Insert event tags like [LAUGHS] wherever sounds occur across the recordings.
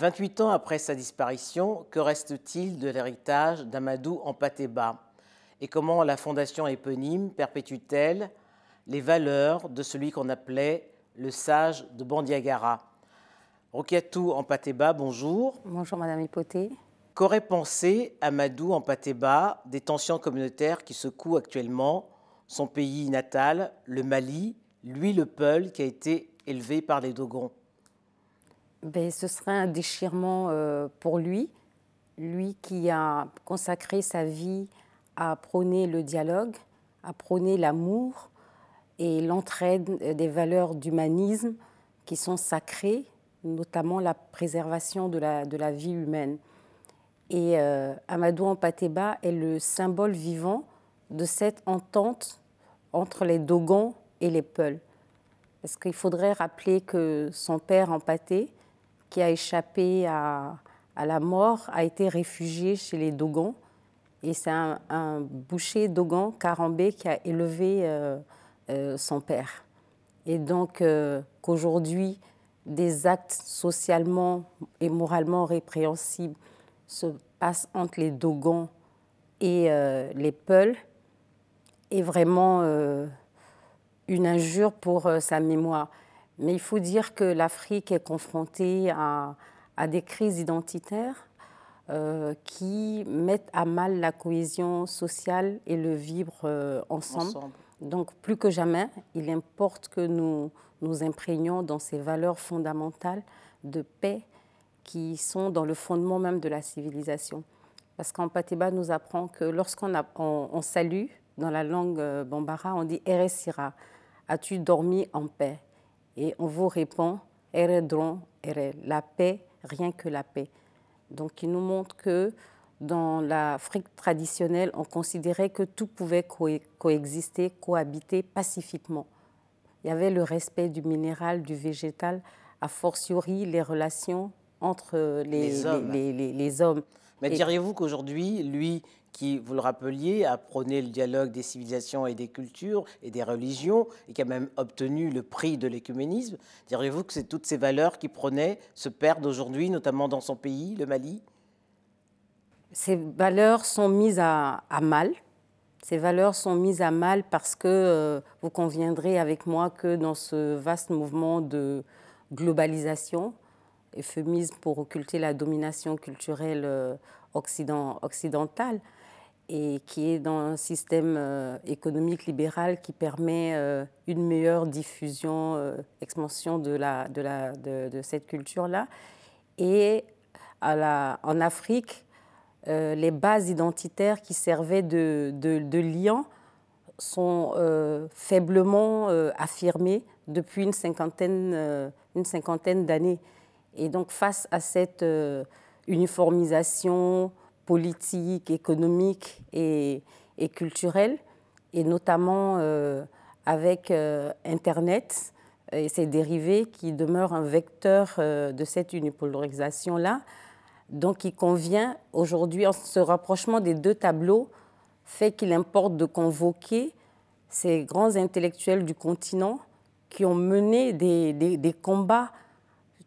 28 ans après sa disparition, que reste-t-il de l'héritage d'Amadou Ampateba Et comment la fondation éponyme perpétue-t-elle les valeurs de celui qu'on appelait le sage de Bandiagara? Rokiatou Ampateba, bonjour. Bonjour Madame Hipoté. Qu'aurait pensé Amadou Ampateba des tensions communautaires qui secouent actuellement son pays natal, le Mali, lui le Peul, qui a été élevé par les Dogons? Ben, Ce serait un déchirement euh, pour lui, lui qui a consacré sa vie à prôner le dialogue, à prôner l'amour et l'entraide des valeurs d'humanisme qui sont sacrées, notamment la préservation de la, de la vie humaine. Et euh, Amadou Ampateba est le symbole vivant de cette entente entre les Dogons et les Peuls. Parce qu'il faudrait rappeler que son père Empaté, qui a échappé à, la mort, a été réfugié chez les Dogons. Et c'est un, boucher Dogon, Karambé, qui a élevé euh, euh, son père. Et donc euh, qu'aujourd'hui, des actes socialement et moralement répréhensibles se passent entre les Dogons et les Peuls est vraiment une injure pour sa mémoire. Mais il faut dire que l'Afrique est confrontée à, des crises identitaires euh, qui mettent à mal la cohésion sociale et le vivre euh, ensemble. Donc plus que jamais, il importe que nous nous imprégnions dans ces valeurs fondamentales de paix qui sont dans le fondement même de la civilisation. Parce qu'en Pateba nous apprend que lorsqu'on on, salue, dans la langue bambara, on dit Eresira, As-tu dormi en paix? Et on vous répond Eredron, Ere, la paix, rien que la paix. Donc il nous montre que dans l'Afrique traditionnelle, on considérait que tout pouvait coexister, cohabiter pacifiquement. Il y avait le respect du minéral, du végétal, a fortiori les relations entre les, les hommes. Mais diriez-vous qu'aujourd'hui, lui qui, vous le rappeliez, a prôné le dialogue des civilisations et des cultures et des religions, et qui a même obtenu le prix de l'écuménisme. Diriez-vous que c'est toutes ces valeurs qu'il prônait se perdent aujourd'hui, notamment dans son pays, le Mali? Ces valeurs sont mises à, mal. Ces valeurs sont mises à mal parce que euh, vous conviendrez avec moi que dans ce vaste mouvement de globalisation, euphémisme pour occulter la domination culturelle euh, occidentale, et qui est dans un système euh, économique libéral qui permet euh, une meilleure diffusion, euh, expansion de, la, de, la, de, cette culture-là. Et à la, en Afrique, les bases identitaires qui servaient de, de lien sont faiblement affirmées depuis une cinquantaine, une cinquantaine d'années. Et donc face à cette uniformisation, politique, économique et, et culturelle, et notamment euh, avec euh, Internet et ses dérivés qui demeurent un vecteur euh, de cette unipolarisation-là. Donc il convient aujourd'hui, ce rapprochement des deux tableaux fait qu'il importe de convoquer ces grands intellectuels du continent qui ont mené des, des, des combats,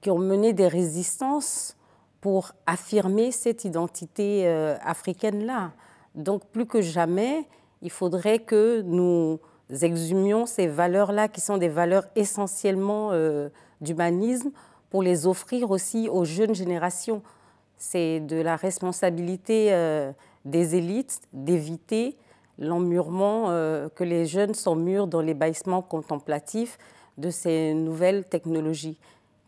qui ont mené des résistances pour affirmer cette identité euh, africaine-là. Donc plus que jamais, il faudrait que nous exhumions ces valeurs-là, qui sont des valeurs essentiellement euh, d'humanisme, pour les offrir aussi aux jeunes générations. C'est de la responsabilité euh, des élites d'éviter l'emmurement, que les jeunes s'emmurent dans l'ébahissement contemplatif de ces nouvelles technologies,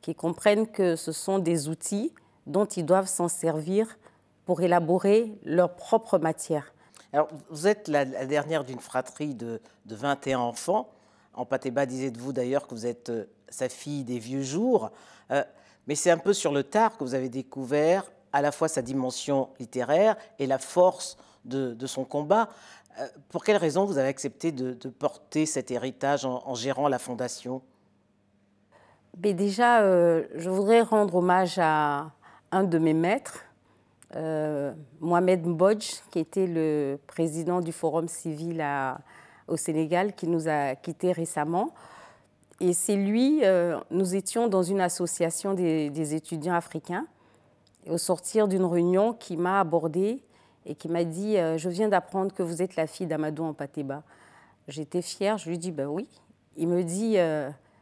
qui comprennent que ce sont des outils dont ils doivent s'en servir pour élaborer leur propre matière. Alors, vous êtes la, dernière d'une fratrie de, 21 enfants. En Patéba disait de vous d'ailleurs que vous êtes euh, sa fille des vieux jours. Euh, mais c'est un peu sur le tard que vous avez découvert à la fois sa dimension littéraire et la force de, son combat. Euh, pour quelles raisons vous avez accepté de, porter cet héritage en gérant la fondation? Mais Déjà, je voudrais rendre hommage à, un de mes maîtres, euh, Mohamed Mbodj, qui était le président du Forum civil au Sénégal, qui nous a quittés récemment. Et c'est lui, euh, nous étions dans une association des, étudiants africains, au sortir d'une réunion, qui m'a abordée et qui m'a dit euh, Je viens d'apprendre que vous êtes la fille d'Amadou Ampateba. J'étais fière, je lui dis Ben oui. Il me dit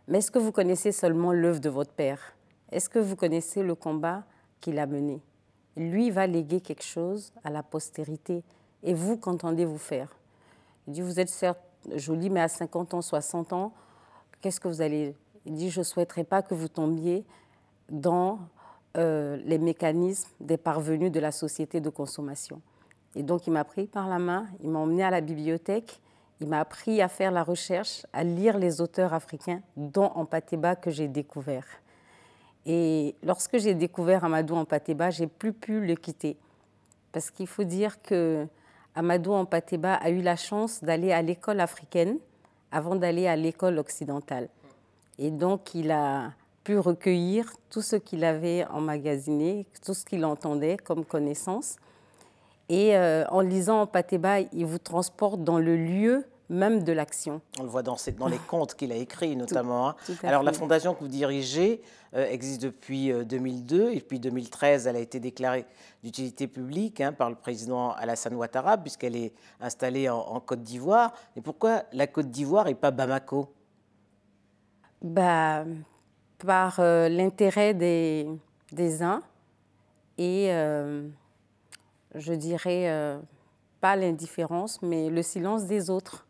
Mais est-ce que vous connaissez seulement l'œuvre de votre père? Est-ce que vous connaissez le combat qu'il a mené Lui va léguer quelque chose à la postérité. Et vous, qu'entendez-vous faire? Il dit Vous êtes certes jolie, mais à 50 ans, 60 ans, qu'est-ce que vous allez? Il dit Je ne souhaiterais pas que vous tombiez dans euh, les mécanismes des parvenus de la société de consommation. Et donc, il m'a pris par la main, il m'a emmené à la bibliothèque, il m'a appris à faire la recherche, à lire les auteurs africains, dont Ampateba que j'ai découvert. Et lorsque j'ai découvert Amadou Ampateba, j'ai plus pu le quitter. Parce qu'il faut dire que Amadou Ampateba a eu la chance d'aller à l'école africaine avant d'aller à l'école occidentale. Et donc, il a pu recueillir tout ce qu'il avait emmagasiné, tout ce qu'il entendait comme connaissance. Et euh, en lisant Pateba, il vous transporte dans le lieu même de l'action. On le voit dans, dans les contes qu'il a écrits [LAUGHS] notamment. Hein. Alors la fondation que vous dirigez euh, existe depuis 2002 euh, et depuis 2013 elle a été déclarée d'utilité publique hein, par le président Alassane Ouattara puisqu'elle est installée en, en Côte d'Ivoire. Et pourquoi la Côte d'Ivoire et pas Bamako? Bah, par euh, l'intérêt des, des, uns et, je dirais, pas l'indifférence, mais le silence des autres.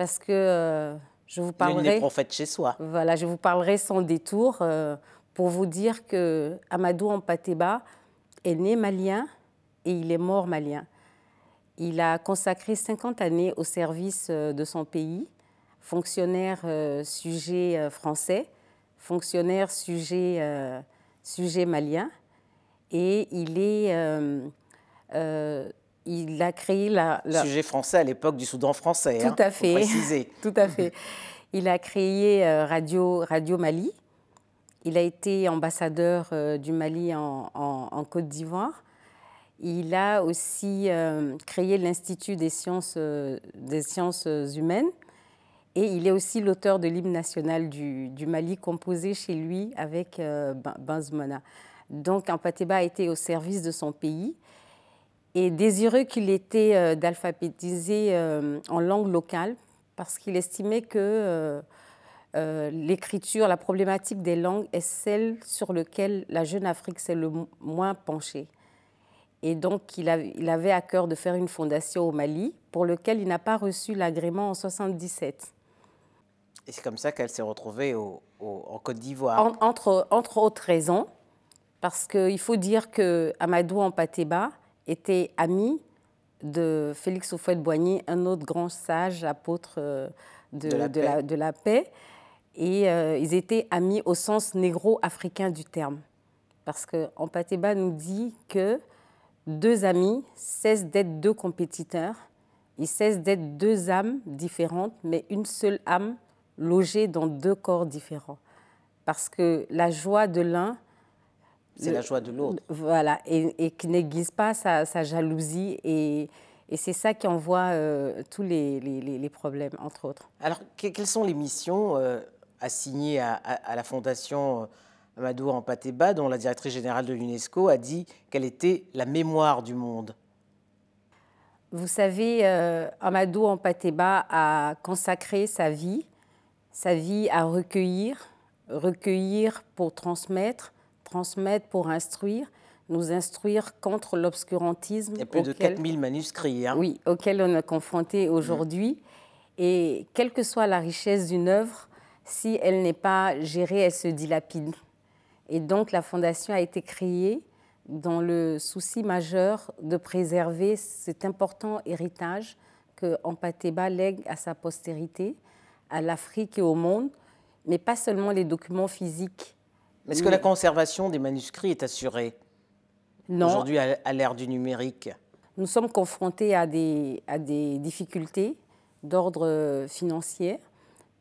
Parce que je vous parlerai... prophètes chez soi. Voilà, je vous parlerai sans détour pour vous dire que Amadou Ampateba est né malien et il est mort malien. Il a consacré 50 années au service de son pays, fonctionnaire sujet français fonctionnaire sujet, euh, sujet malien. Et il, est, euh, euh, il a créé la, Sujet français à l'époque du Soudan français. Tout hein, à fait. [LAUGHS] Tout à fait. Il a créé Radio, Radio Mali. Il a été ambassadeur du Mali en, en, Côte d'Ivoire. Il a aussi créé l'Institut des sciences, des sciences humaines et il est aussi l'auteur de l'hymne national du, Mali, composé chez lui avec euh, Banzmona. Donc, Ampateba a été au service de son pays et désireux qu'il était euh, d'alphabétiser euh, en langue locale parce qu'il estimait que l'écriture, la problématique des langues est celle sur laquelle la jeune Afrique s'est le moins penchée. Et donc, il, il, avait à cœur de faire une fondation au Mali pour lequel il n'a pas reçu l'agrément en 1977. Et c'est comme ça qu'elle s'est retrouvée en Côte d'Ivoire. entre, entre autres raisons, parce qu'il faut dire que Amadou Ampateba était ami de Félix Houphouët-Boigny, un autre grand sage apôtre euh, de, de, la, paix. Et euh, ils étaient amis au sens négro-africain du terme. Parce que Ampateba nous dit que deux amis cessent d'être deux compétiteurs, ils cessent d'être deux âmes différentes, mais une seule âme logés dans deux corps différents. Parce que la joie de l'un... C'est la joie de l'autre. Voilà, et, qui n'aiguise pas sa, jalousie. Et, et c'est ça qui envoie euh, tous les, les, problèmes, entre autres. Alors, quelles sont les missions euh, assignées à, à, la Fondation euh, Amadou Ampateba, dont la directrice générale de l'UNESCO a dit qu'elle était la mémoire du monde? Vous savez, Amadou Ampateba a consacré sa vie sa vie à recueillir, recueillir pour transmettre, transmettre pour instruire, nous instruire contre l'obscurantisme. Il y a plus de 4000 manuscrits. Hein. Oui, auxquels on est confronté aujourd'hui. Et quelle que soit la richesse d'une œuvre, si elle n'est pas gérée, elle se dilapide. Et donc la Fondation a été créée dans le souci majeur de préserver cet important héritage que Ampateba lègue à sa postérité, à l'Afrique et au monde, mais pas seulement les documents physiques. Est-ce que la conservation des manuscrits est assurée. Aujourd'hui, à l'ère du numérique? Nous sommes confrontés à des, à des difficultés d'ordre euh, financier,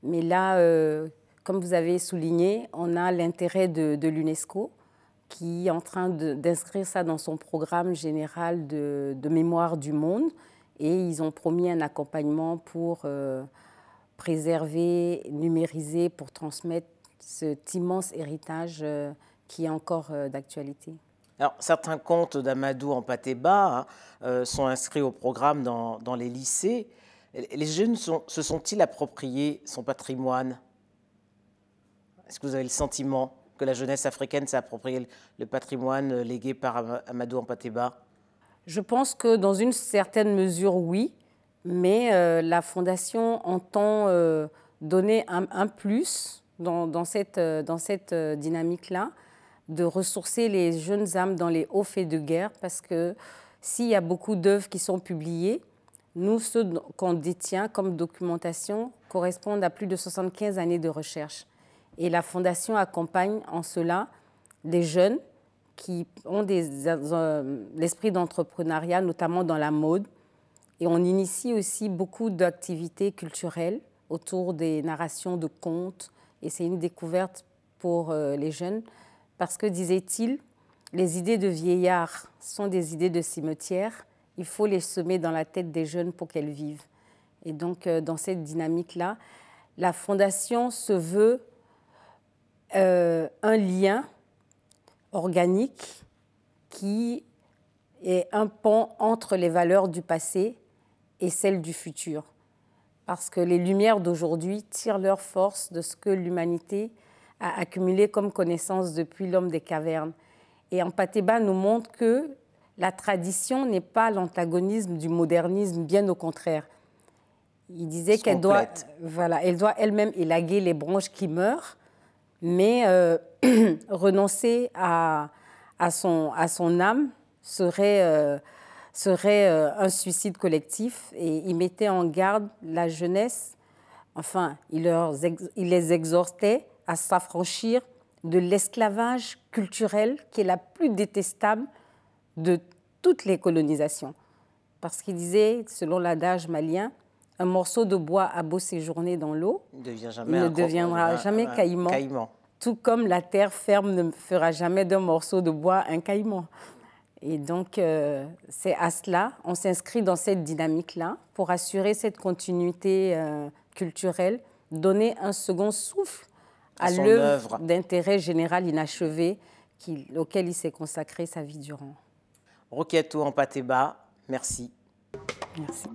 mais là, euh, comme vous avez souligné, on a l'intérêt de, l'UNESCO qui est en train d'inscrire ça dans son programme général de, mémoire du monde et ils ont promis un accompagnement pour... Euh, préserver, numériser pour transmettre cet immense héritage euh, qui est encore euh, d'actualité. Alors, certains contes d'Amadou en hein, sont inscrits au programme dans, dans les lycées. Les jeunes se sont-ils appropriés son patrimoine? Est-ce que vous avez le sentiment que la jeunesse africaine s'est approprié le patrimoine légué par Amadou Ampateba Je pense que dans une certaine mesure, oui, mais euh, la Fondation entend euh, donner un, plus dans, cette, euh, dans cette dynamique-là, de ressourcer les jeunes âmes dans les hauts faits de guerre, parce que s'il y a beaucoup d'œuvres qui sont publiées, nous, ceux qu'on détient comme documentation correspondent à plus de 75 années de recherche. Et la Fondation accompagne en cela des jeunes qui ont euh, l'esprit d'entrepreneuriat, notamment dans la mode. Et on initie aussi beaucoup d'activités culturelles autour des narrations de contes. Et c'est une découverte pour euh, les jeunes parce que, disait-il, les idées de vieillards sont des idées de cimetière il faut les semer dans la tête des jeunes pour qu'elles vivent. Et donc, euh, dans cette dynamique-là, la Fondation se veut euh, un lien organique qui est un pont entre les valeurs du passé et celles du futur. Parce que les lumières d'aujourd'hui tirent leur force de ce que l'humanité a accumulé comme connaissance depuis l'homme des cavernes. Et Ampateba nous montre que la tradition n'est pas l'antagonisme du modernisme, bien au contraire. Il disait qu'elle doit, voilà, elle doit elle-même élaguer les branches qui meurent, mais euh, [CLEARS THROAT] renoncer à, à, son, à son âme serait, euh, serait euh, un suicide collectif. Et il mettait en garde la jeunesse, enfin, il, leur, il les exhortait à s'affranchir de l'esclavage culturel qui est la plus détestable de toutes les colonisations. Parce qu'il disait, selon l'adage malien, un morceau de bois a beau séjourner dans l'eau, il ne deviendra jamais caïman, Tout comme la terre ferme ne fera jamais d'un morceau de bois un caïman. Et donc, euh, c'est à cela, on s'inscrit dans cette dynamique-là pour assurer cette continuité euh, culturelle, donner un second souffle à l'œuvre d'intérêt général inachevé auquel il s'est consacré sa vie durant. Roquetto en pâté bas, merci. Merci.